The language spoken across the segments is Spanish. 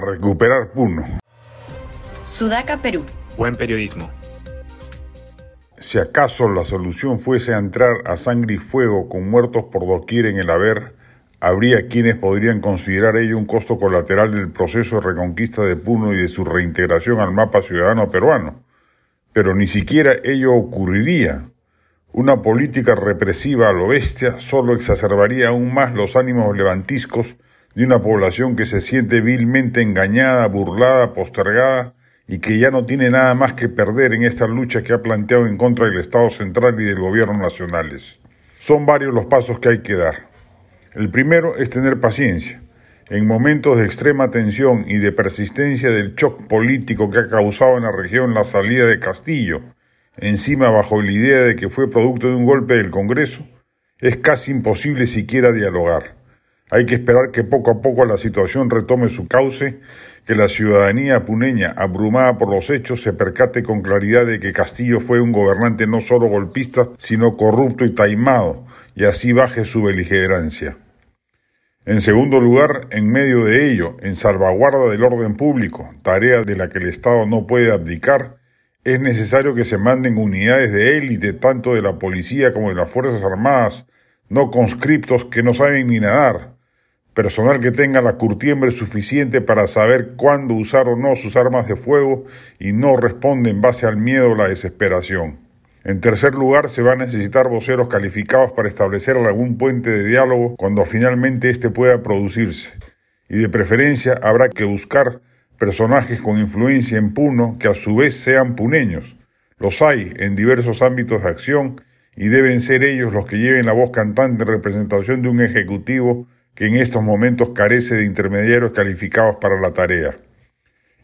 a recuperar Puno. Sudaca, Perú. Buen periodismo. Si acaso la solución fuese entrar a sangre y fuego con muertos por doquier en el haber, habría quienes podrían considerar ello un costo colateral del proceso de reconquista de Puno y de su reintegración al mapa ciudadano peruano. Pero ni siquiera ello ocurriría. Una política represiva a lo bestia solo exacerbaría aún más los ánimos levantiscos de una población que se siente vilmente engañada, burlada, postergada y que ya no tiene nada más que perder en esta lucha que ha planteado en contra del Estado central y del gobierno nacionales. Son varios los pasos que hay que dar. El primero es tener paciencia. En momentos de extrema tensión y de persistencia del shock político que ha causado en la región la salida de Castillo, encima bajo la idea de que fue producto de un golpe del Congreso, es casi imposible siquiera dialogar. Hay que esperar que poco a poco la situación retome su cauce, que la ciudadanía puneña, abrumada por los hechos, se percate con claridad de que Castillo fue un gobernante no solo golpista, sino corrupto y taimado, y así baje su beligerancia. En segundo lugar, en medio de ello, en salvaguarda del orden público, tarea de la que el Estado no puede abdicar, es necesario que se manden unidades de élite tanto de la policía como de las Fuerzas Armadas, no conscriptos que no saben ni nadar, personal que tenga la curtiembre suficiente para saber cuándo usar o no sus armas de fuego y no responde en base al miedo o la desesperación. En tercer lugar, se va a necesitar voceros calificados para establecer algún puente de diálogo cuando finalmente éste pueda producirse. Y de preferencia habrá que buscar personajes con influencia en Puno que a su vez sean puneños. Los hay en diversos ámbitos de acción y deben ser ellos los que lleven la voz cantante en representación de un ejecutivo que en estos momentos carece de intermediarios calificados para la tarea.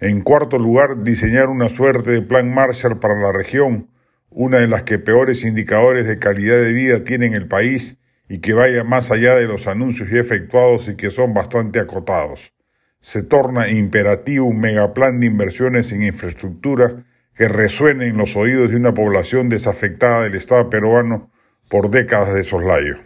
En cuarto lugar, diseñar una suerte de plan Marshall para la región, una de las que peores indicadores de calidad de vida tiene en el país y que vaya más allá de los anuncios ya efectuados y que son bastante acotados. Se torna imperativo un megaplan de inversiones en infraestructura que resuene en los oídos de una población desafectada del Estado peruano por décadas de soslayo.